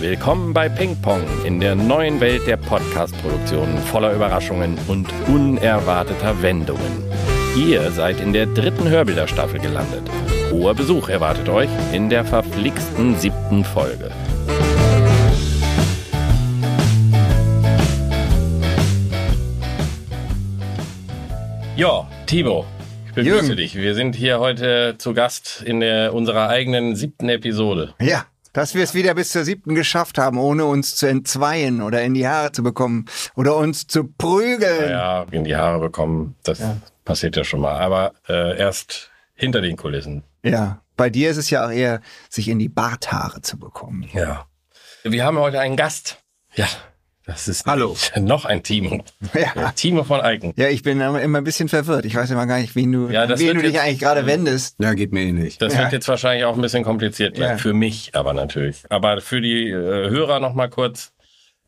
Willkommen bei Ping Pong in der neuen Welt der Podcast-Produktion voller Überraschungen und unerwarteter Wendungen. Ihr seid in der dritten Hörbilderstaffel gelandet. Hoher Besuch erwartet euch in der verflixten siebten Folge. Ja, Timo, ich begrüße Jürgen. dich. Wir sind hier heute zu Gast in der, unserer eigenen siebten Episode. Ja, dass wir es wieder bis zur siebten geschafft haben, ohne uns zu entzweien oder in die Haare zu bekommen oder uns zu prügeln. Ja, in die Haare bekommen, das passiert ja schon mal. Aber äh, erst hinter den Kulissen. Ja, bei dir ist es ja auch eher, sich in die Barthaare zu bekommen. Ja. Wir haben heute einen Gast. Ja, das ist Hallo. noch ein Timo. Ja. Timo von Eiken. Ja, ich bin immer ein bisschen verwirrt. Ich weiß immer gar nicht, wen du, Ja, das wen du dich jetzt- eigentlich gerade wendest. Ja, geht mir ähnlich. Das Ja. wird jetzt wahrscheinlich auch ein bisschen kompliziert. Ja. Für mich aber natürlich. Aber für die äh, Hörer noch mal kurz.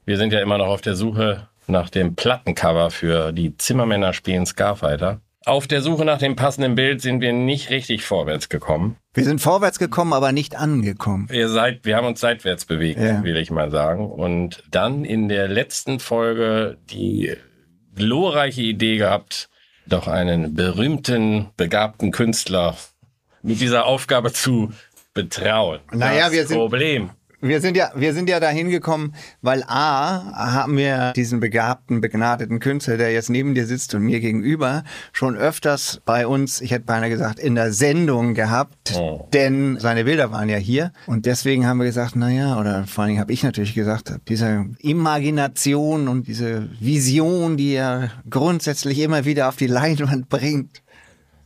Wir sind ja immer noch auf der Suche nach dem Plattencover für die Zimmermänner spielen Scarfighter. Auf der Suche nach dem passenden Bild sind wir nicht richtig vorwärts gekommen. Wir sind vorwärts gekommen, aber nicht angekommen. Ihr seid, wir haben uns seitwärts bewegt, Ja. will ich mal sagen. Und dann in der letzten Folge die glorreiche Idee gehabt, doch einen berühmten, begabten Künstler mit dieser Aufgabe zu betrauen. Naja, das wir sind- Problem. Wir sind ja, wir sind ja dahin gekommen, weil A, haben wir diesen begabten, begnadeten Künstler, der jetzt neben dir sitzt und mir gegenüber, schon öfters bei uns, ich hätte beinahe gesagt, in der Sendung gehabt, Oh. denn seine Bilder waren ja hier. Und deswegen haben wir gesagt, na ja, oder vor allen Dingen habe ich natürlich gesagt, diese Imagination und diese Vision, die er grundsätzlich immer wieder auf die Leinwand bringt,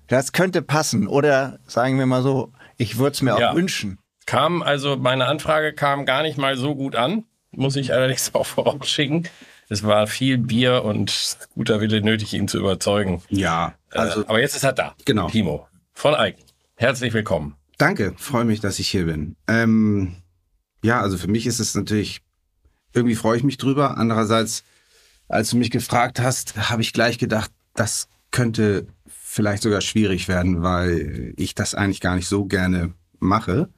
das könnte passen. Oder sagen wir mal so, ich würde es mir Ja. auch wünschen. Kam also, meine Anfrage kam gar nicht mal so gut an, muss ich allerdings auch vorausschicken. Es war viel Bier und guter Wille nötig, ihn zu überzeugen. Ja, Also, also aber jetzt ist er da. Genau. Timo von Eiken. Herzlich willkommen. danke, freue mich, dass ich hier bin. Ähm, ja, also für mich ist es natürlich, irgendwie freue ich mich drüber. Andererseits, als du mich gefragt hast, habe ich gleich gedacht, das könnte vielleicht sogar schwierig werden, weil ich das eigentlich gar nicht so gerne mache.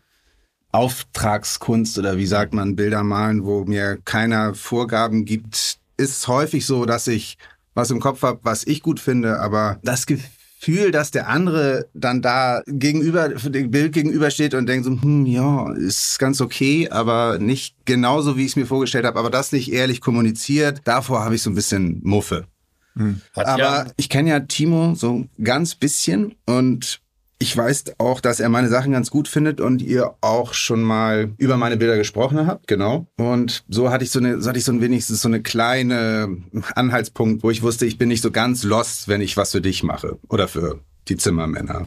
Auftragskunst oder wie sagt man, Bilder malen, wo mir keiner Vorgaben gibt, ist häufig so, dass ich was im Kopf habe, was ich gut finde, aber das Gefühl, dass der andere dann da gegenüber, für dem Bild gegenübersteht und denkt so, hm, ja, ist ganz okay, aber nicht genauso, wie ich es mir vorgestellt habe, aber das nicht ehrlich kommuniziert, davor habe ich so ein bisschen Muffe. Hat Aber ja, ich kenne ja Timo so ganz bisschen und ich weiß auch, dass er meine Sachen ganz gut findet und ihr auch schon mal über meine Bilder gesprochen habt, genau. Und so hatte ich so eine, so hatte ich so ein wenigstens so eine kleine Anhaltspunkt, wo ich wusste, ich bin nicht so ganz lost, wenn ich was für dich mache oder für die Zimmermänner.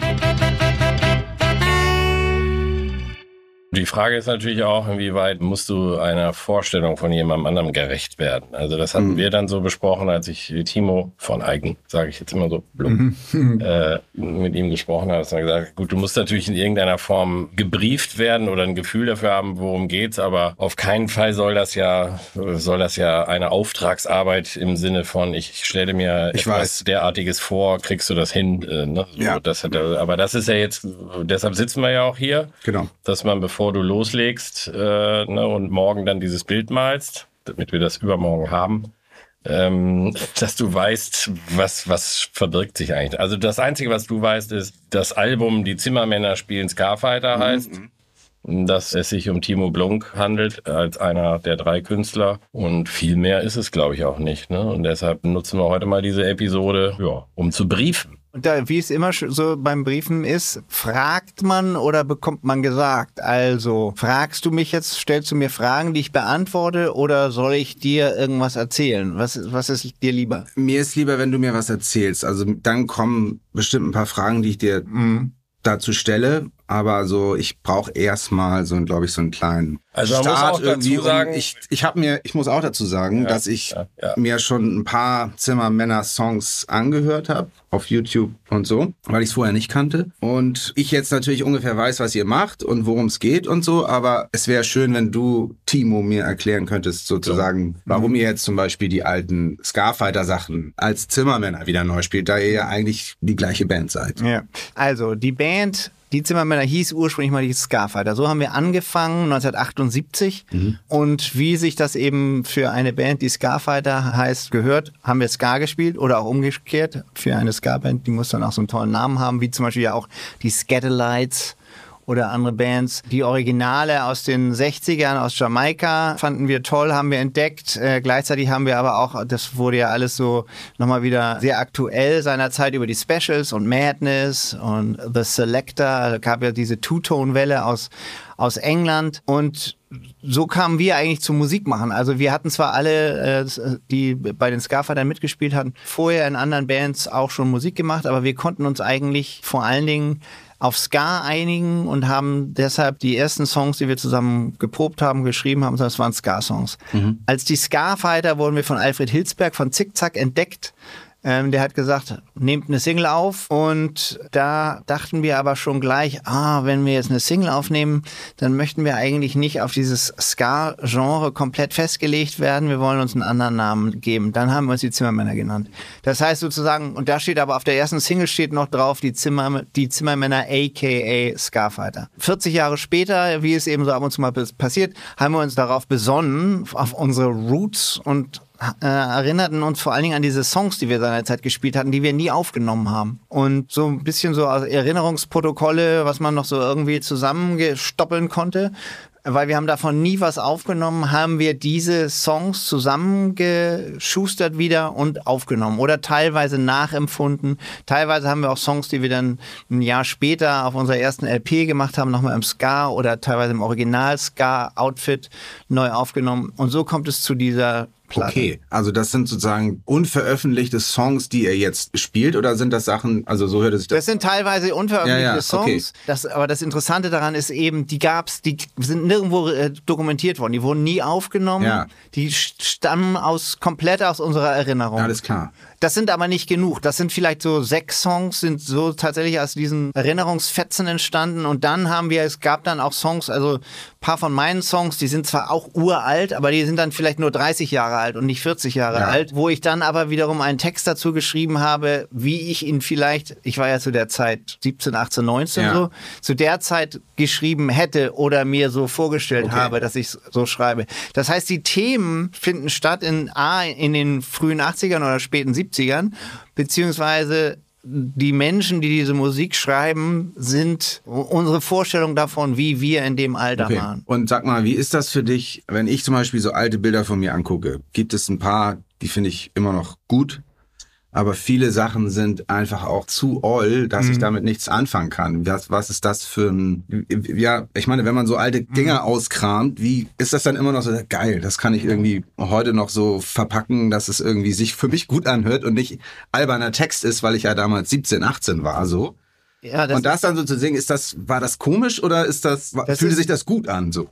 Die Frage ist natürlich auch, inwieweit musst du einer Vorstellung von jemandem anderem gerecht werden. Also das hatten wir dann so besprochen, als ich Timo von Eigen, sage ich jetzt immer so plump, äh, mit ihm gesprochen habe. Er gesagt, gut, du musst natürlich in irgendeiner Form gebrieft werden oder ein Gefühl dafür haben, worum geht's, aber auf keinen Fall soll das ja soll das ja eine Auftragsarbeit im Sinne von ich stelle mir Ich etwas weiß. derartiges vor, kriegst du das hin? Äh, ne? so, Ja. das hat, er- aber das ist ja jetzt, deshalb sitzen wir ja auch hier Genau. dass man, bevor du loslegst äh, ne, und morgen dann dieses Bild malst, damit wir das übermorgen haben, ähm, dass du weißt, was, was verbirgt sich eigentlich. Also das Einzige, was du weißt, ist, das Album Die Zimmermänner spielen Scarfighter heißt, dass es sich um Timo Blunk handelt, als einer der drei Künstler. Und viel mehr ist es, glaube ich, auch nicht. Ne? Und deshalb nutzen wir heute mal diese Episode, ja, um zu briefen. Und da, wie es immer so beim Briefen ist, fragt man oder bekommt man gesagt? Also, fragst du mich jetzt, stellst du mir Fragen, die ich beantworte, oder soll ich dir irgendwas erzählen? Was, was ist dir lieber? Mir ist lieber, wenn du mir was erzählst. Also dann kommen bestimmt ein paar Fragen, die ich dir dazu stelle. Aber so, ich brauche erstmal so, glaube ich, so einen kleinen Also man muss Start auch dazu irgendwie. Und sagen- ich, ich habe mir, ich muss auch dazu sagen, Ja, dass ich ja, ja. mir schon ein paar Zimmermänner-Songs angehört habe auf YouTube und so, weil ich es vorher nicht kannte. Und ich jetzt natürlich ungefähr weiß, was ihr macht und worum es geht und so. Aber es wäre schön, wenn du, Timo, mir erklären könntest, sozusagen, warum ihr jetzt zum Beispiel die alten Scarfighter-Sachen als Zimmermänner wieder neu spielt, da ihr ja eigentlich die gleiche Band seid. Ja. Also, die Band Die Zimmermänner hieß ursprünglich mal die Scarfighter. So haben wir angefangen 1978 mhm. und wie sich das eben für eine Band, die Scarfighter heißt, gehört, haben wir Ska gespielt oder auch umgekehrt. Für eine Ska-Band, die muss dann auch so einen tollen Namen haben, wie zum Beispiel ja auch die Scatterlights oder andere Bands. Die Originale aus den 60ern aus Jamaika fanden wir toll, haben wir entdeckt. Äh, gleichzeitig haben wir aber auch, das wurde ja alles so nochmal wieder sehr aktuell seinerzeit über die Specials und Madness und The Selector. Da gab ja diese Two-Tone-Welle aus, aus England und so kamen wir eigentlich zum Musikmachen. Also wir hatten zwar alle, äh, die bei den Scarfightern mitgespielt hatten, vorher in anderen Bands auch schon Musik gemacht, aber wir konnten uns eigentlich vor allen Dingen auf Ska einigen und haben deshalb die ersten Songs, die wir zusammen geprobt haben, geschrieben haben, das waren Ska-Songs. Mhm. Als die Ska-Fighter wurden wir von Alfred Hilsberg von Zickzack entdeckt ähm, der hat gesagt, nehmt eine Single auf. Und da dachten wir aber schon gleich, ah, wenn wir jetzt eine Single aufnehmen, dann möchten wir eigentlich nicht auf dieses Ska-Genre komplett festgelegt werden. Wir wollen uns einen anderen Namen geben. Dann haben wir uns die Zimmermänner genannt. Das heißt sozusagen, und da steht aber auf der ersten Single steht noch drauf, die, Zimmer, die Zimmermänner aka Scarfighter. 40 Jahre später, wie es eben so ab und zu mal passiert, haben wir uns darauf besonnen, auf unsere Roots und äh, erinnerten uns vor allen Dingen an diese Songs, die wir seinerzeit gespielt hatten, die wir nie aufgenommen haben. Und so ein bisschen so Erinnerungsprotokolle, was man noch so irgendwie zusammengestoppeln konnte, weil wir haben davon nie was aufgenommen, haben wir diese Songs zusammengeschustert wieder und aufgenommen oder teilweise nachempfunden. Teilweise haben wir auch Songs, die wir dann ein Jahr später auf unserer ersten LP gemacht haben, nochmal im Ska oder teilweise im Original-Ska-Outfit neu aufgenommen. Und so kommt es zu dieser Platte. Okay, also das sind sozusagen unveröffentlichte Songs, die er jetzt spielt, oder sind das Sachen, also so hört es sich das Das sind teilweise unveröffentlichte ja, ja, Songs. Okay. Das, aber das Interessante daran ist eben, die gab's, die sind nirgendwo äh, dokumentiert worden, die wurden nie aufgenommen, ja. die stammen aus komplett aus unserer Erinnerung. Alles klar. Das sind aber nicht genug. Das sind vielleicht so sechs Songs, sind so tatsächlich aus diesen Erinnerungsfetzen entstanden. Und dann haben wir, es gab dann auch Songs, also paar von meinen Songs, die sind zwar auch uralt, aber die sind dann vielleicht nur 30 Jahre alt und nicht 40 Jahre ja. alt, wo ich dann aber wiederum einen Text dazu geschrieben habe, wie ich ihn vielleicht, ich war ja zu der Zeit 17, 18, 19 ja. so, zu der Zeit geschrieben hätte oder mir so vorgestellt okay. habe, dass ich so schreibe. Das heißt, die Themen finden statt in A, in den frühen 80ern oder späten 70ern, beziehungsweise die Menschen, die diese Musik schreiben, sind unsere Vorstellung davon, wie wir in dem Alter okay. waren. Und sag mal, wie ist das für dich, wenn ich zum Beispiel so alte Bilder von mir angucke? Gibt es ein paar, die finde ich immer noch gut? Aber viele Sachen sind einfach auch zu all, dass mhm. ich damit nichts anfangen kann. Was, was ist das für ein, ja, ich meine, wenn man so alte Dinger mhm. auskramt, wie ist das dann immer noch so geil? Das kann ich irgendwie heute noch so verpacken, dass es irgendwie sich für mich gut anhört und nicht alberner Text ist, weil ich ja damals 17, 18 war, so. Ja, das und das dann so zu singen, ist das, war das komisch oder ist das, das fühlte sich das gut an, so?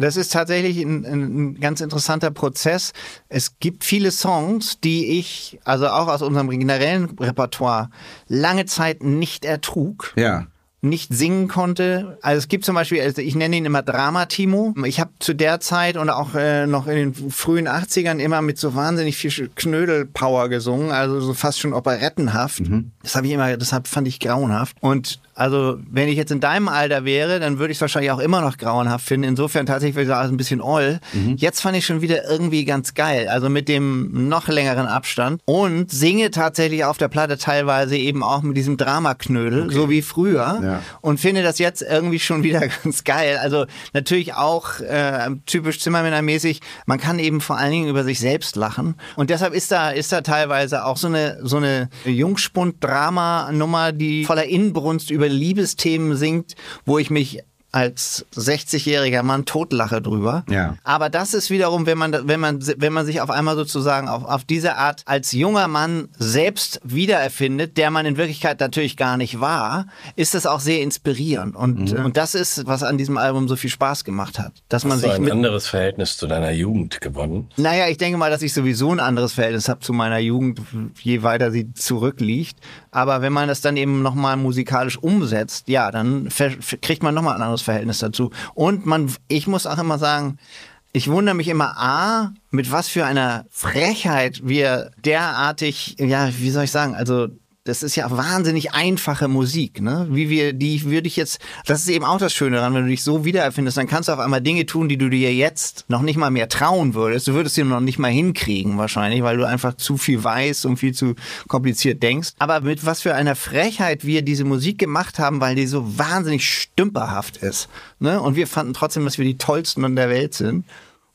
Das ist tatsächlich ein, ein, ganz interessanter Prozess. Es gibt viele Songs, die ich, also auch aus unserem generellen Repertoire, lange Zeit nicht ertrug. Ja nicht singen konnte. Also es gibt zum Beispiel, also ich nenne ihn immer Drama-Timo. Ich habe zu der Zeit und auch äh, noch in den frühen 80ern immer mit so wahnsinnig viel Knödel-Power gesungen, also so fast schon operettenhaft. Mhm. Das habe ich immer, deshalb fand ich grauenhaft. Und also, wenn ich jetzt in deinem Alter wäre, dann würde ich es wahrscheinlich auch immer noch grauenhaft finden. Insofern tatsächlich würde ich sagen, ein bisschen all. Mhm. Jetzt fand ich schon wieder irgendwie ganz geil. Also mit dem noch längeren Abstand. Und singe tatsächlich auf der Platte teilweise eben auch mit diesem Dramaknödel, okay. so wie früher. Ja. Und finde das jetzt irgendwie schon wieder ganz geil. Also natürlich auch äh, typisch Zimmermännermäßig. Man kann eben vor allen Dingen über sich selbst lachen. Und deshalb ist da, ist da teilweise auch so eine, so eine Jungspund-Drama-Nummer, die voller Inbrunst über Liebesthemen singt, wo ich mich als 60-jähriger Mann totlache drüber. Ja. Aber das ist wiederum, wenn man, wenn man, wenn man sich auf einmal sozusagen auf, auf diese Art als junger Mann selbst wiedererfindet, der man in Wirklichkeit natürlich gar nicht war, ist das auch sehr inspirierend. Und, mhm. und das ist, was an diesem Album so viel Spaß gemacht hat. Dass Hast man sich du ein anderes Verhältnis zu deiner Jugend gewonnen? Naja, ich denke mal, dass ich sowieso ein anderes Verhältnis habe zu meiner Jugend, je weiter sie zurückliegt. Aber wenn man das dann eben nochmal musikalisch umsetzt, ja, dann kriegt man nochmal ein anderes Verhältnis dazu. Und man, ich muss auch immer sagen, ich wundere mich immer, A, mit was für einer Frechheit wir derartig, ja, wie soll ich sagen, also das ist ja wahnsinnig einfache Musik, ne? Wie wir, die würde ich jetzt, das ist eben auch das Schöne daran, wenn du dich so wiedererfindest, dann kannst du auf einmal Dinge tun, die du dir jetzt noch nicht mal mehr trauen würdest. Du würdest sie noch nicht mal hinkriegen wahrscheinlich, weil du einfach zu viel weißt und viel zu kompliziert denkst. Aber mit was für einer Frechheit wir diese Musik gemacht haben, weil die so wahnsinnig stümperhaft ist. Ne? Und wir fanden trotzdem, dass wir die tollsten in der Welt sind.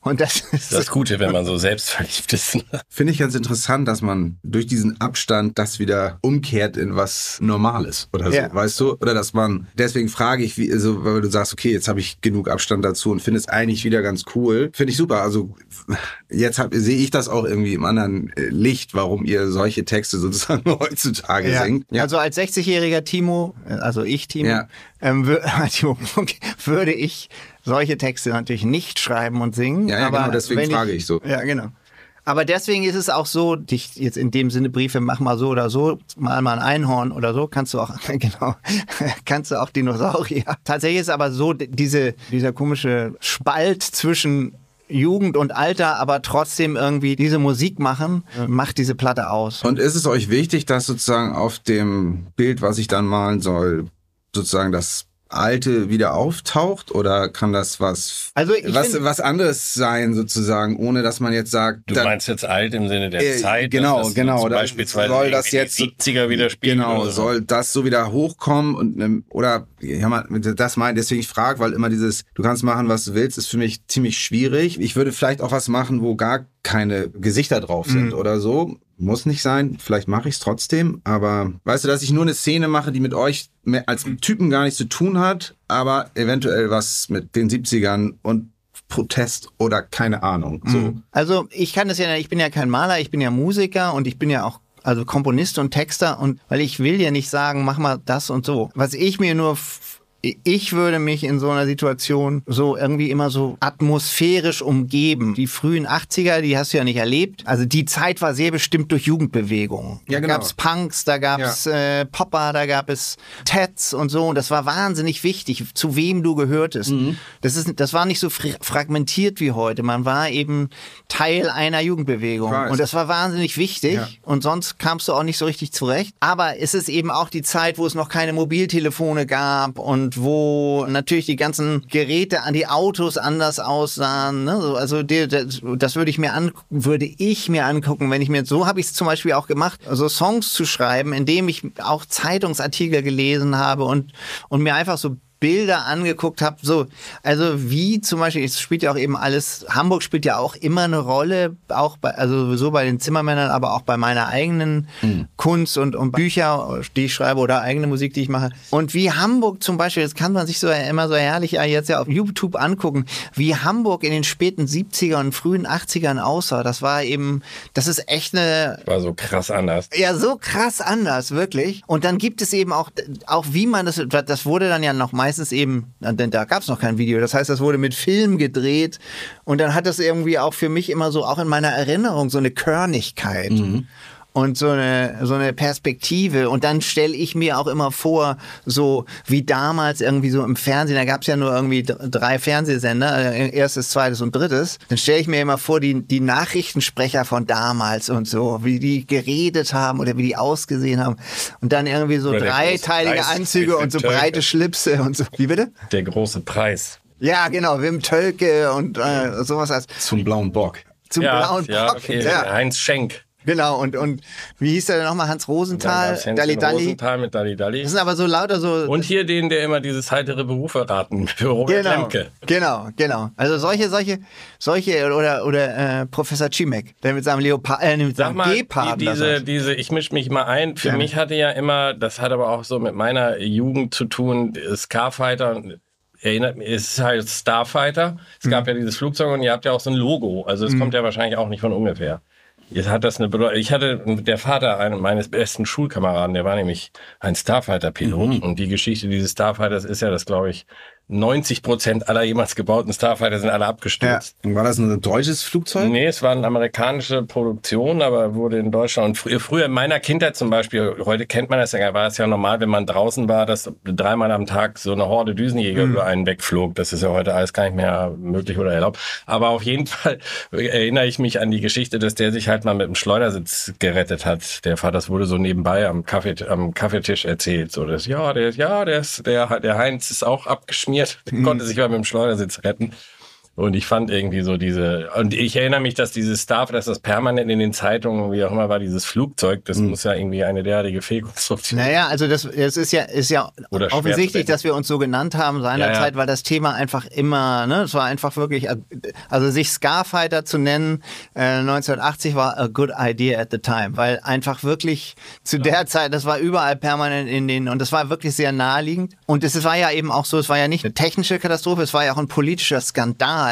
Und das ist Das Gute, wenn man so selbstverliebt ist. ne? Finde ich ganz interessant, dass man durch diesen Abstand das wieder umkehrt in was Normales oder so, Ja. weißt du? Oder dass man, deswegen frage ich, wie, also, weil du sagst, okay, jetzt habe ich genug Abstand dazu und finde es eigentlich wieder ganz cool. Finde ich super. Also jetzt sehe ich das auch irgendwie im anderen äh, Licht, warum ihr solche Texte sozusagen heutzutage Ja. singt. Ja. Also als 60-jähriger Timo, äh, also ich Timo, Ja. Ähm, würde ich solche Texte natürlich nicht schreiben und singen. Ja, ja, aber genau, deswegen frage ich so. Ja, genau. Aber deswegen ist es auch so, dich jetzt in dem Sinne Briefe mach mal so oder so, mal mal ein Einhorn oder so, kannst du auch, genau, kannst du auch Dinosaurier. Tatsächlich ist aber so, diese, dieser komische Spalt zwischen Jugend und Alter, aber trotzdem irgendwie diese Musik machen, macht diese Platte aus. Und ist es euch wichtig, dass sozusagen auf dem Bild, was ich dann malen soll, sozusagen das Alte wieder auftaucht oder kann das was Also ich was, find- was anderes sein sozusagen, ohne dass man jetzt sagt, Du da- meinst jetzt alt im Sinne der Äh, Zeit. genau, das genau, Zum da beispielsweise soll das jetzt- die 70er wieder spielen. Genau, oder so. soll das so wieder hochkommen und ne, oder ja, man, das meint, deswegen ich frage, weil immer dieses, du kannst machen, was du willst, ist für mich ziemlich schwierig. Ich würde vielleicht auch was machen, wo gar keine Gesichter drauf sind oder so. Muss nicht sein, vielleicht mache ich es trotzdem, aber weißt du, dass ich nur eine Szene mache, die mit euch mehr als Typen gar nichts zu tun hat, aber eventuell was mit den 70ern und Protest oder keine Ahnung. So. Also ich kann das ja, ich bin ja kein Maler, ich bin ja Musiker und ich bin ja auch also Komponist und Texter und weil ich will ja nicht sagen, mach mal das und so. Was ich mir nur ich würde mich in so einer Situation so irgendwie immer so atmosphärisch umgeben. Die frühen 80er, die hast du ja nicht erlebt. Also die Zeit war sehr bestimmt durch Jugendbewegungen. Ja, Da genau. gab's Punks, da gab's äh, Popper, da gab es Tats und so. Und das war wahnsinnig wichtig, zu wem du gehörtest. Mhm. Das, ist, das war nicht so fr- fragmentiert wie heute. Man war eben Teil einer Jugendbewegung. Und das war wahnsinnig wichtig. Ja. Und sonst kamst du auch nicht so richtig zurecht. Aber es ist eben auch die Zeit, wo es noch keine Mobiltelefone gab und wo natürlich die ganzen Geräte an die Autos anders aussahen. Ne? So, Also die, das, das würde ich mir an, würde ich mir angucken, wenn ich mir so habe ich es zum Beispiel auch gemacht, also Songs zu schreiben, indem ich auch Zeitungsartikel gelesen habe und und mir einfach so Bilder angeguckt habe, so, also wie zum Beispiel, es spielt ja auch eben alles, Hamburg spielt ja auch immer eine Rolle, auch bei, also sowieso bei den Zimmermännern, aber auch bei meiner eigenen Kunst und, und Bücher, die ich schreibe oder eigene Musik, die ich mache. Und wie Hamburg zum Beispiel, das kann man sich so immer so herrlich jetzt ja auf YouTube angucken, wie Hamburg in den späten 70er und frühen 80ern aussah. Das war eben, das ist echt eine, War so krass anders. ja, so krass anders, wirklich. Und dann gibt es eben auch, auch wie man das, das wurde dann ja noch meistens eben, denn da gab es noch kein Video, das heißt, das wurde mit Film gedreht. Und dann hat das irgendwie auch für mich immer so, auch in meiner Erinnerung, so eine Körnigkeit. Und so eine, so eine Perspektive. Und dann stelle ich mir auch immer vor, so wie damals irgendwie so im Fernsehen, da gab es ja nur irgendwie drei Fernsehsender, äh, erstes, zweites und drittes. Dann stelle ich mir immer vor, die, die Nachrichtensprecher von damals und so, wie die geredet haben oder wie die ausgesehen haben. Und dann irgendwie so dreiteilige Preis Anzüge und so Tölke. breite Schlipse und so. Wie bitte? Der große Preis. Ja, genau, Wim Tölke und äh, sowas als Zum blauen Bock. zum ja, blauen ja, Bock. okay. Ja, Heinz Schenk. Genau. Und, und wie hieß der denn nochmal? Hans Rosenthal, Dalli Dalli. Rosenthal mit Dalli Dalli. Das sind aber so lauter so. Und hier den, der immer dieses heitere Berufe raten für Robert genau, Lemke. genau, genau. Also solche, solche, solche oder oder äh, Professor Chimek, der mit seinem Leopard, äh, mit Sag seinem mal, die, diese, diese, ich misch mich mal ein. Für Gerne. mich hatte ja immer, das hat aber auch so mit meiner Jugend zu tun, Scarfighter. Erinnert mich, es ist halt Starfighter. Es Mhm. gab ja dieses Flugzeug und ihr habt ja auch so ein Logo. Also es kommt ja wahrscheinlich auch nicht von ungefähr. Jetzt hat das eine Bedeutung. Ich hatte der Vater einen, meines besten Schulkameraden, der war nämlich ein Starfighter-Pilot. Und die Geschichte dieses Starfighters ist ja, dass glaube ich 90 Prozent aller jemals gebauten Starfighter sind alle abgestürzt. War das ein deutsches Flugzeug? Nee, es war eine amerikanische Produktion, aber wurde in Deutschland. Und früher, früher in meiner Kindheit zum Beispiel, heute kennt man das ja, war es ja normal, wenn man draußen war, dass dreimal am Tag so eine Horde Düsenjäger über einen wegflog. Das ist ja heute alles gar nicht mehr möglich oder erlaubt. Aber auf jeden Fall erinnere ich mich an die Geschichte, dass der sich halt Weidmann mit dem Schleudersitz gerettet hat. Der Vater, das wurde so nebenbei am, Kaffee, am Kaffeetisch erzählt. So, das, ja, der, ja, der, der, der Heinz ist auch abgeschmiert, der konnte sich mal mit dem Schleudersitz retten. Und ich fand irgendwie so diese, und ich erinnere mich, dass dieses Staff, dass das permanent in den Zeitungen, wie auch immer war, dieses Flugzeug, das Mhm. muss ja irgendwie eine derartige Fehlkonstruktion. Naja, also das, das ist ja, ist ja Oder offensichtlich, dass wir uns so genannt haben seinerzeit, Ja, ja. weil das Thema einfach immer, ne, es war einfach wirklich, also sich Scarfighter zu nennen, äh, 1980 war a good idea at the time, weil einfach wirklich zu der Zeit, das war überall permanent in den, und das war wirklich sehr naheliegend. Und es war ja eben auch so, es war ja nicht eine technische Katastrophe, es war ja auch ein politischer Skandal,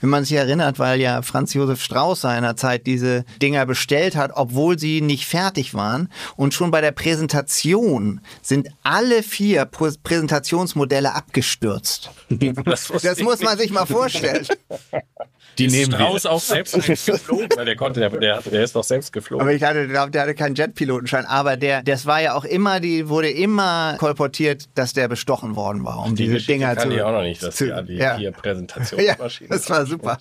wenn man sich erinnert, weil ja Franz Josef Strauß seinerzeit diese Dinger bestellt hat, obwohl sie nicht fertig waren. Und schon bei der Präsentation sind alle vier Prä- Präsentationsmodelle abgestürzt. Das, Das muss man sich mal vorstellen. Die Ist nehmen Strauß wir. auch selbst geflogen, weil der konnte, der, der, der ist doch selbst geflogen. Aber ich hatte, glaub, der hatte keinen Jetpilotenschein. Aber der, das war ja auch immer, die wurde immer kolportiert, dass der bestochen worden war, um die diese Geschichte Dinger kann zu. ich auch noch nicht, dass zu- die, die ja. vier Ja, Präsentationsmaschinen. das war super.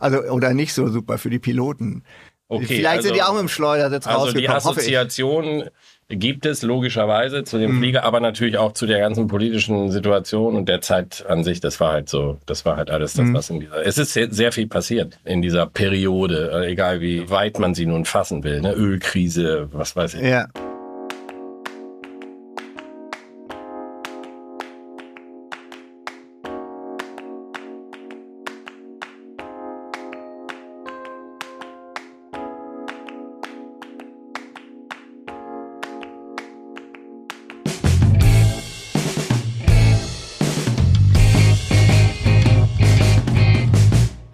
Also, oder nicht so super für die Piloten. Okay, Vielleicht sind also- die auch mit dem Schleudersitz Also die rausgekommen, hoffe ich. Assoziation gibt es logischerweise zu Mhm. dem Flieger, aber natürlich auch zu der ganzen politischen Situation und der Zeit an sich. Das war halt so, das war halt alles Mhm. das, was in dieser. Es ist sehr, sehr viel passiert in dieser Periode, egal wie weit man sie nun fassen will. Ne? Ölkrise, was weiß ich. Ja.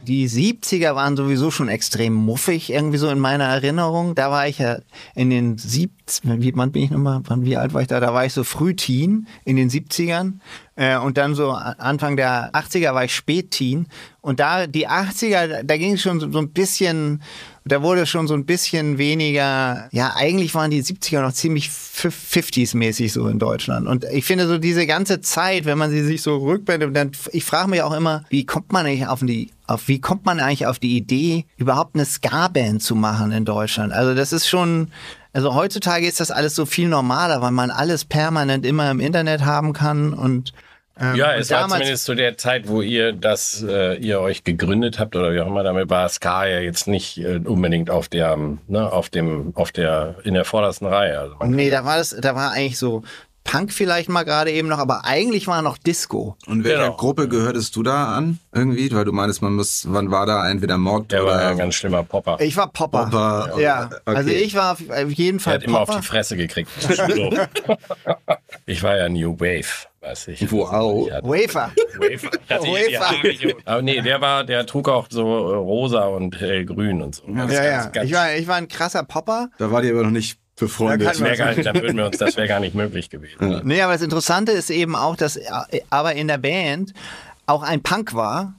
Die 70er waren sowieso schon extrem muffig, irgendwie so in meiner Erinnerung. Da war ich ja in den 70 wie wann bin ich nochmal, wann, wie alt war ich da? Da war ich so Frühteen in den 70ern. Äh, und dann so Anfang der 80er war ich Spätteen. Und da, die 80er, da ging es schon so, so ein bisschen, da wurde schon so ein bisschen weniger, ja, eigentlich waren die 70er noch ziemlich 50s-mäßig so in Deutschland. Und ich finde so diese ganze Zeit, wenn man sie sich so rückblendet, dann, ich frage mich auch immer, wie kommt man eigentlich auf die, auf, wie kommt man eigentlich auf die Idee, überhaupt eine Ska-Band zu machen in Deutschland? Also das ist schon, also heutzutage ist das alles so viel normaler, weil man alles permanent immer im Internet haben kann und ähm, Ja, es war zumindest zu der Zeit, wo ihr das, äh, ihr euch gegründet habt oder wie auch immer, damit war Ska ja jetzt nicht äh, unbedingt auf der, ne, auf dem, auf der, in der vordersten Reihe. Also Nee, da war das, da war eigentlich so Punk vielleicht mal gerade eben noch, aber eigentlich war noch Disco. Und welcher Genau. Gruppe gehörtest du da an? Irgendwie? Weil du meinst, man muss, wann war da entweder Mod der war oder ja ein ganz schlimmer Popper. Ich war Popper. Popper? Ja, Okay. also ich war auf jeden Er Fall hat immer auf Popper. die Fresse gekriegt. ich war ja New Wave, weiß ich. Wow. Ich hatte- Wafer. Wafer. Wafer. Aber nee, der war, der trug auch so äh, rosa und hellgrün und so. Ganz, Ja, ja. ganz, ganz Ich war, ich war ein krasser Popper. Da war die aber noch nicht befreundet. Da das wäre gar nicht, dann würden wir uns, das wäre gar nicht möglich gewesen. Nee, aber das Interessante ist eben auch, dass äh, aber in der Band auch ein Punk war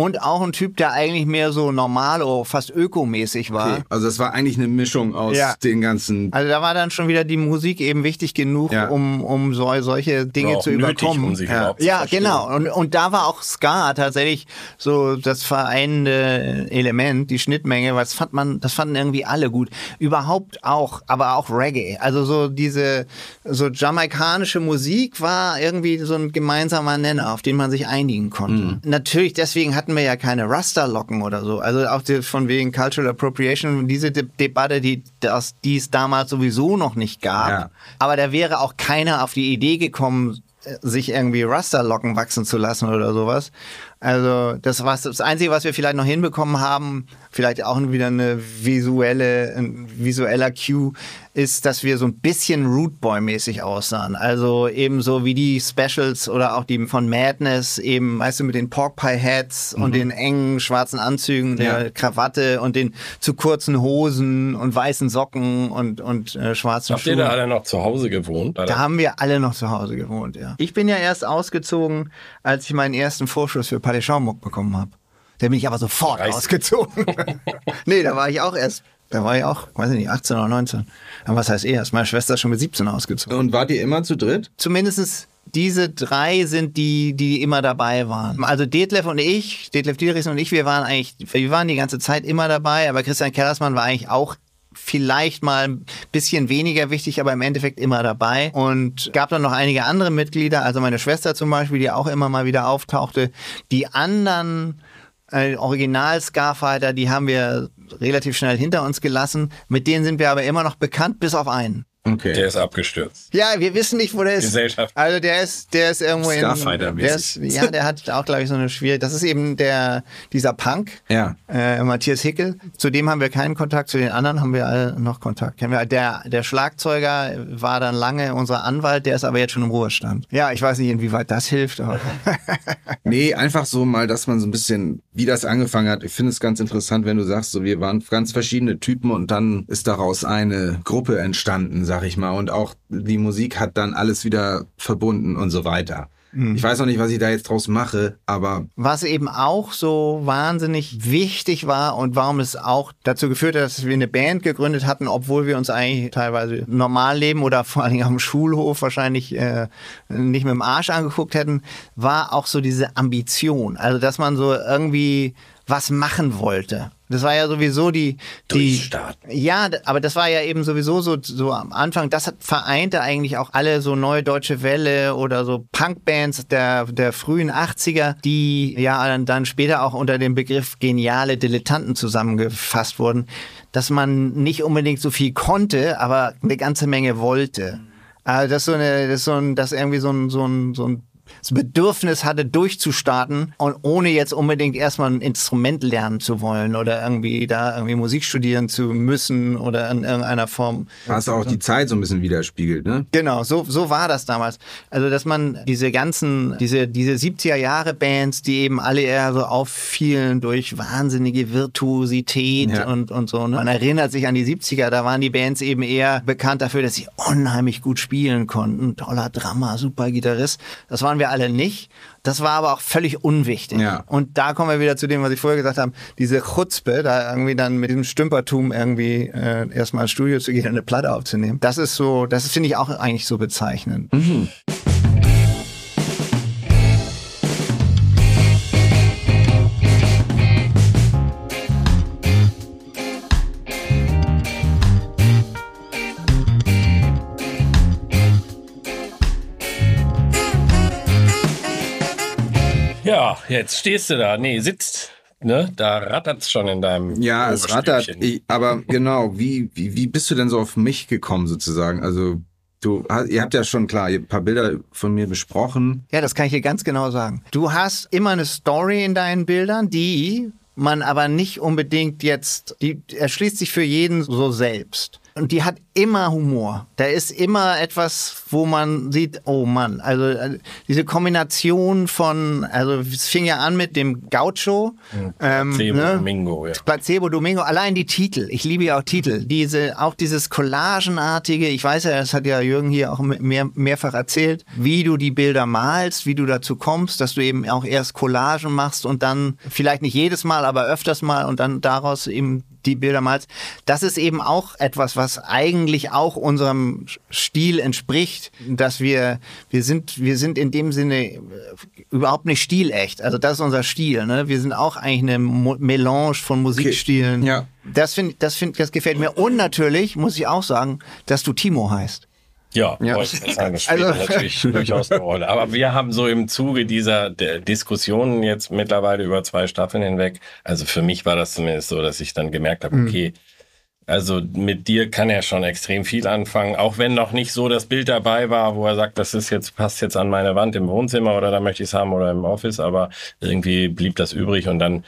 und auch ein Typ, der eigentlich mehr so normalo, fast ökomäßig war. Okay. Also das war eigentlich eine Mischung aus Ja. den ganzen. Also da war dann schon wieder die Musik eben wichtig genug, Ja. um, um so, solche Dinge War auch zu nötig, überkommen. um sich Ja. Ja, genau. Und, und da war auch Ska tatsächlich so das vereinende Element, die Schnittmenge, weil das fand man, das fanden irgendwie alle gut. Überhaupt auch, aber auch Reggae. Also so diese, so jamaikanische Musik war irgendwie so ein gemeinsamer Nenner, auf den man sich einigen konnte. Natürlich, deswegen hatten wir ja keine Rasterlocken oder so. Also auch die, von wegen Cultural Appropriation, diese De Debatte, die, das, die es damals sowieso noch nicht gab. Ja. Aber da wäre auch keiner auf die Idee gekommen, äh, sich irgendwie Rasterlocken wachsen zu lassen oder sowas. Also das war das Einzige, was wir vielleicht noch hinbekommen haben, vielleicht auch wieder eine visuelle, ein visueller Cue, ist, dass wir so ein bisschen Rootboy-mäßig aussahen. Also eben so wie die Specials oder auch die von Madness, eben, weißt du, mit den Pork Pie Hats und den engen schwarzen Anzügen, der Ja. Krawatte und den zu kurzen Hosen und weißen Socken und, und äh, schwarzen Habt ihr Schuhen. da alle noch zu Hause gewohnt? Da haben wir alle noch zu Hause gewohnt, ja. Ich bin ja erst ausgezogen, als ich meinen ersten Vorschuss für Palais Schaumburg bekommen habe. Da bin ich aber sofort Reiß. ausgezogen. nee, da war ich auch erst, da war ich auch, weiß ich nicht, 18 oder 19. Aber was heißt erst? Meine Schwester ist schon mit 17 ausgezogen. Und wart ihr immer zu dritt? Zumindest diese drei sind die, die immer dabei waren. Also Detlef und ich, Detlef Dierichsen und ich, wir waren eigentlich, wir waren die ganze Zeit immer dabei, aber Christian Kellersmann war eigentlich auch vielleicht mal ein bisschen weniger wichtig, aber im Endeffekt immer dabei. Und gab dann noch einige andere Mitglieder, also meine Schwester zum Beispiel, die auch immer mal wieder auftauchte. Die anderen äh, Original Scarfighter, die haben wir relativ schnell hinter uns gelassen. Mit denen sind wir aber immer noch bekannt, bis auf einen. Okay. Der ist abgestürzt. Ja, wir wissen nicht, wo der ist. Gesellschaft. Also der ist, der ist irgendwo in. Der ist, ja, der hat auch, glaube ich, so eine schwierige. Das ist eben der dieser Punk, Ja. äh, Matthias Hickel. Zu dem haben wir keinen Kontakt, zu den anderen haben wir alle noch Kontakt. Kennen wir. Der, der Schlagzeuger war dann lange unser Anwalt, der ist aber jetzt schon im Ruhestand. Ja, ich weiß nicht, inwieweit das hilft, aber Nee, einfach so mal, dass man so ein bisschen, wie das angefangen hat. Ich finde es ganz interessant, wenn du sagst, so wir waren ganz verschiedene Typen und dann ist daraus eine Gruppe entstanden, sag ich mal. Und auch die Musik hat dann alles wieder verbunden und so weiter. Ich weiß noch nicht, was ich da jetzt draus mache, aber was eben auch so wahnsinnig wichtig war und warum es auch dazu geführt hat, dass wir eine Band gegründet hatten, obwohl wir uns eigentlich teilweise normal leben oder vor allen Dingen am Schulhof wahrscheinlich äh, nicht mit dem Arsch angeguckt hätten, war auch so diese Ambition. Also, dass man so irgendwie was machen wollte. Das war ja sowieso die, die Durchstarten. ja, aber das war ja eben sowieso so, so am Anfang, das hat vereinte eigentlich auch alle so neue deutsche Welle oder so Punkbands der, der frühen 80er, die ja dann, dann später auch unter dem Begriff geniale Dilettanten zusammengefasst wurden, dass man nicht unbedingt so viel konnte, aber eine ganze Menge wollte. Also das ist so eine, das ist so ein, das irgendwie so ein, so ein, so ein das Bedürfnis hatte, durchzustarten und ohne jetzt unbedingt erstmal ein Instrument lernen zu wollen oder irgendwie da irgendwie Musik studieren zu müssen oder in irgendeiner Form. was auch die Zeit so ein bisschen widerspiegelt, ne? Genau, so, so war das damals. Also, dass man diese ganzen, diese, diese 70er Jahre Bands, die eben alle eher so auffielen durch wahnsinnige Virtuosität Ja. und, und so. Ne? Man erinnert sich an die 70er, da waren die Bands eben eher bekannt dafür, dass sie unheimlich gut spielen konnten. Toller Drama, super Gitarrist. Das waren wir alle nicht. Das war aber auch völlig unwichtig. Ja. Und da kommen wir wieder zu dem, was ich vorher gesagt habe, diese Chutzpe, da irgendwie dann mit diesem Stümpertum irgendwie äh, erstmal ins Studio zu gehen und eine Platte aufzunehmen. Das ist so, das finde ich auch eigentlich so bezeichnend. Ja, jetzt stehst du da. Nee, sitzt. Ne? Da rattert's schon in deinem Ja, es rattert. Ich, aber genau, wie, wie, wie bist du denn so auf mich gekommen sozusagen? Also du, hast- ihr habt ja schon klar, ein paar Bilder von mir besprochen. Ja, das kann ich dir ganz genau sagen. Du hast immer eine Story in deinen Bildern, die man aber nicht unbedingt jetzt, die erschließt sich für jeden so selbst. Und die hat immer Humor. Da ist immer etwas, wo man sieht, oh Mann, also äh, diese Kombination von, also es fing ja an mit dem Gaucho. Ähm, Placebo, ne? Domingo, ja. Placebo Domingo, allein die Titel. Ich liebe ja auch Titel. Diese, auch dieses Collagenartige. Ich weiß ja, das hat ja Jürgen hier auch mehr, mehrfach erzählt, wie du die Bilder malst, wie du dazu kommst, dass du eben auch erst Collagen machst und dann vielleicht nicht jedes Mal, aber öfters mal und dann daraus eben die Bilder malst. Das ist eben auch etwas, was eigentlich auch unserem Stil entspricht, dass wir, wir sind, wir sind in dem Sinne äh, überhaupt nicht stilecht. Also das ist unser Stil, ne? Wir sind auch eigentlich eine Mo Melange von Musikstilen. Ja. Das finde das find, das gefällt mir. Und natürlich muss ich auch sagen, dass du Timo heißt. Ja, Ja. wollte ich gerade sagen, das spielt Also- natürlich durchaus eine Rolle. Aber wir haben so im Zuge dieser Diskussionen jetzt mittlerweile über zwei Staffeln hinweg, also für mich war das zumindest so, dass ich dann gemerkt habe, okay, also mit dir kann er schon extrem viel anfangen, auch wenn noch nicht so das Bild dabei war, wo er sagt, das ist jetzt, passt jetzt an meine Wand im Wohnzimmer oder da möchte ich es haben oder im Office, aber irgendwie blieb das übrig und dann,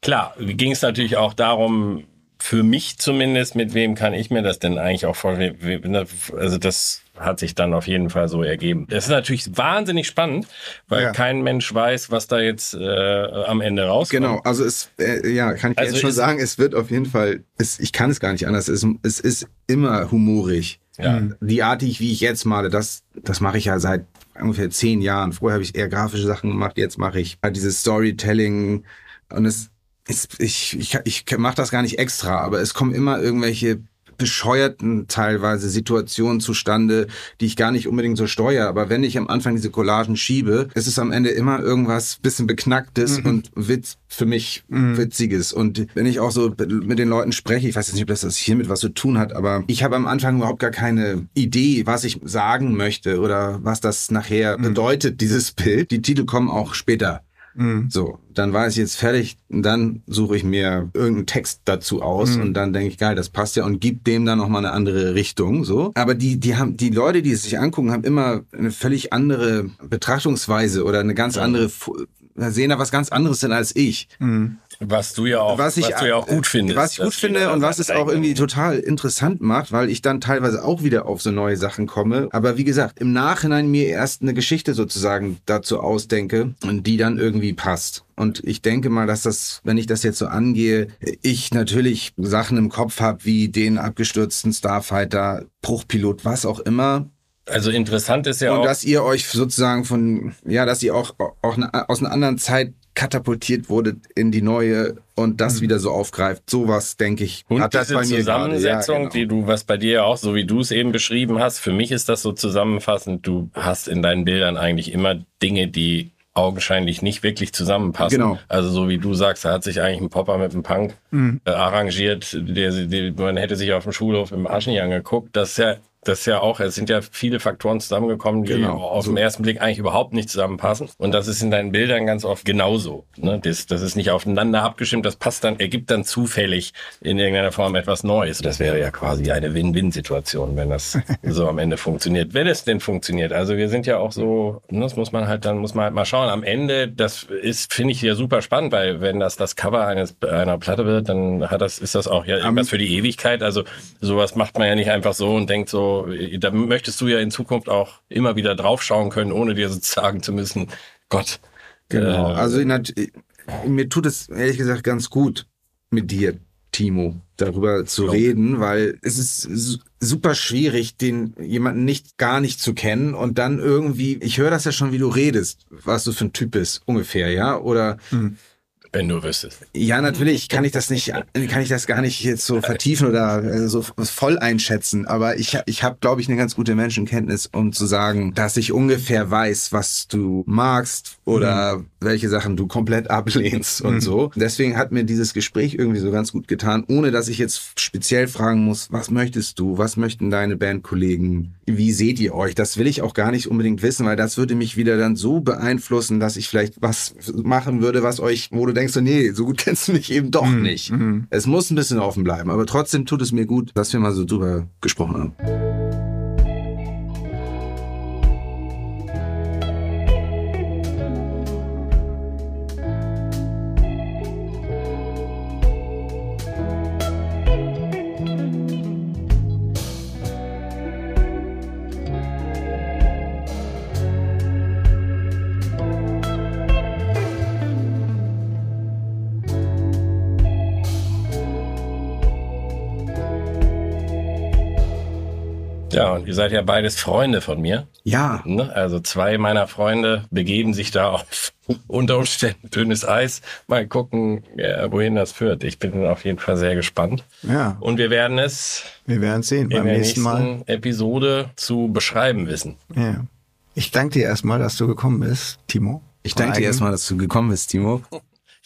klar, ging es natürlich auch darum, für mich zumindest, mit wem kann ich mir das denn eigentlich auch vorstellen? Also das hat sich dann auf jeden Fall so ergeben. Das ist natürlich wahnsinnig spannend, weil Ja. kein Mensch weiß, was da jetzt äh, am Ende rauskommt. Genau, also es, äh, ja, kann ich Also jetzt schon sagen, es wird auf jeden Fall, es, ich kann es gar nicht anders, es, es ist immer humorig. Ja. Die Art, die ich, wie ich jetzt male, das, das mache ich ja seit ungefähr zehn Jahren. Vorher habe ich eher grafische Sachen gemacht, jetzt mache ich halt dieses Storytelling und es ist, ich, ich, ich mache das gar nicht extra, aber es kommen immer irgendwelche bescheuerten teilweise Situationen zustande, die ich gar nicht unbedingt so steuere. Aber wenn ich am Anfang diese Collagen schiebe, ist es am Ende immer irgendwas bisschen beknacktes mhm. und Witz für mich mhm. witziges. Und wenn ich auch so mit den Leuten spreche, ich weiß jetzt nicht, ob das, das hiermit was zu tun hat, aber ich habe am Anfang überhaupt gar keine Idee, was ich sagen möchte oder was das nachher mhm. bedeutet, dieses Bild. Die Titel kommen auch später. Mhm. So, dann war es jetzt fertig, dann suche ich mir irgendeinen Text dazu aus mhm. und dann denke ich, geil, das passt ja und gib dem dann nochmal eine andere Richtung, so. Aber die, die haben, die Leute, die es sich angucken, haben immer eine völlig andere Betrachtungsweise oder eine ganz andere, sehen da was ganz anderes denn als ich. Mhm. Was du ja auch, was, ich, was du ja auch gut findest. Was ich gut finde und was es auch irgendwie total interessant macht, weil ich dann teilweise auch wieder auf so neue Sachen komme. Aber wie gesagt, im Nachhinein mir erst eine Geschichte sozusagen dazu ausdenke und die dann irgendwie passt. Und ich denke mal, dass das, wenn ich das jetzt so angehe, ich natürlich Sachen im Kopf habe, wie den abgestürzten Starfighter, Bruchpilot, was auch immer. Also interessant ist ja und auch. Und dass ihr euch sozusagen von, ja, dass ihr auch, auch aus einer anderen Zeit katapultiert wurde in die neue und das mhm. wieder so aufgreift. Sowas, denke ich, und hat das bei mir Zusammensetzung, ja, genau. die du, was bei dir auch, so wie du es eben beschrieben hast, für mich ist das so zusammenfassend. Du hast in deinen Bildern eigentlich immer Dinge, die augenscheinlich nicht wirklich zusammenpassen. Genau. Also so wie du sagst, da hat sich eigentlich ein Popper mit einem Punk mhm. äh, arrangiert, der, der, man hätte sich auf dem Schulhof im Aschen angeguckt. Das ist ja das ist ja auch, es sind ja viele Faktoren zusammengekommen, die genau. auf den ersten Blick eigentlich überhaupt nicht zusammenpassen. Und das ist in deinen Bildern ganz oft genauso. Ne? Das, das ist nicht aufeinander abgestimmt, das passt dann, ergibt dann zufällig in irgendeiner Form etwas Neues. Das wäre ja quasi eine Win-Win-Situation, wenn das so am Ende funktioniert. Wenn es denn funktioniert. Also wir sind ja auch so, ne, das muss man halt, dann muss man halt mal schauen. Am Ende, das ist, finde ich ja super spannend, weil wenn das das Cover eines, einer Platte wird, dann hat das, ist das auch ja irgendwas für die Ewigkeit. Also sowas macht man ja nicht einfach so und denkt so, da möchtest du ja in Zukunft auch immer wieder draufschauen können, ohne dir sozusagen zu müssen, Gott. Genau. Äh, also mir tut es ehrlich gesagt ganz gut mit dir, Timo, darüber zu reden, weil es ist super schwierig, den jemanden nicht gar nicht zu kennen und dann irgendwie, ich höre das ja schon, wie du redest, was du für ein Typ bist, ungefähr, ja, oder mhm. Wenn du wüsstest. Ja, natürlich kann ich das nicht, kann ich das gar nicht jetzt so vertiefen oder äh, so voll einschätzen. Aber ich, ich habe, glaube ich, eine ganz gute Menschenkenntnis, um zu sagen, dass ich ungefähr weiß, was du magst oder mhm. Welche Sachen du komplett ablehnst und mhm. so. Deswegen hat mir dieses Gespräch irgendwie so ganz gut getan, ohne dass ich jetzt speziell fragen muss, was möchtest du, was möchten deine Bandkollegen, wie seht ihr euch? Das will ich auch gar nicht unbedingt wissen, weil das würde mich wieder dann so beeinflussen, dass ich vielleicht was machen würde, was euch, wo du denkst, du, nee, so gut kennst du mich eben doch mhm. nicht. Mhm. Es muss ein bisschen offen bleiben, aber trotzdem tut es mir gut, dass wir mal so drüber gesprochen haben. Ja, und ihr seid ja beides Freunde von mir. Ja. Ne? Also zwei meiner Freunde begeben sich da auf unter Umständen dünnes Eis. Mal gucken, ja, wohin das führt. Ich bin auf jeden Fall sehr gespannt. Ja. Und wir werden es. Wir werden sehen beim nächsten Mal. Episode zu beschreiben wissen. Ja. Ich danke dir erstmal, dass du gekommen bist, Timo. Ich danke dir erstmal, dass du gekommen bist, Timo.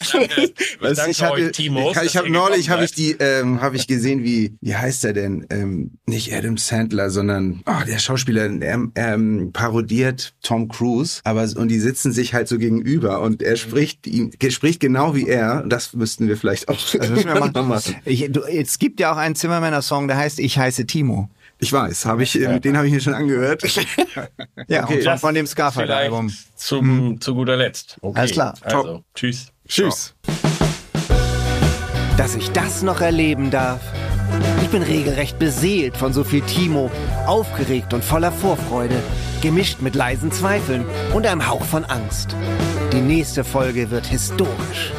ich danke ich hatte, Timos, ich, ich habe neulich habe ich die ähm, habe ich gesehen wie wie heißt er denn ähm, nicht Adam Sandler sondern oh, der Schauspieler ähm, ähm, parodiert Tom Cruise aber und die sitzen sich halt so gegenüber und er spricht ihm spricht genau wie er das müssten wir vielleicht auch also wir machen. Ich, du, es gibt ja auch einen Zimmermänner Song der heißt ich heiße Timo ich weiß, habe ich, ja. den habe ich mir schon angehört. ja, okay. von, von dem Scarface-Album. Zum, hm. Zu guter Letzt. Okay. Alles klar. Also, Top. tschüss. Tschüss. Dass ich das noch erleben darf. Ich bin regelrecht beseelt von so viel Timo, aufgeregt und voller Vorfreude, gemischt mit leisen Zweifeln und einem Hauch von Angst. Die nächste Folge wird historisch.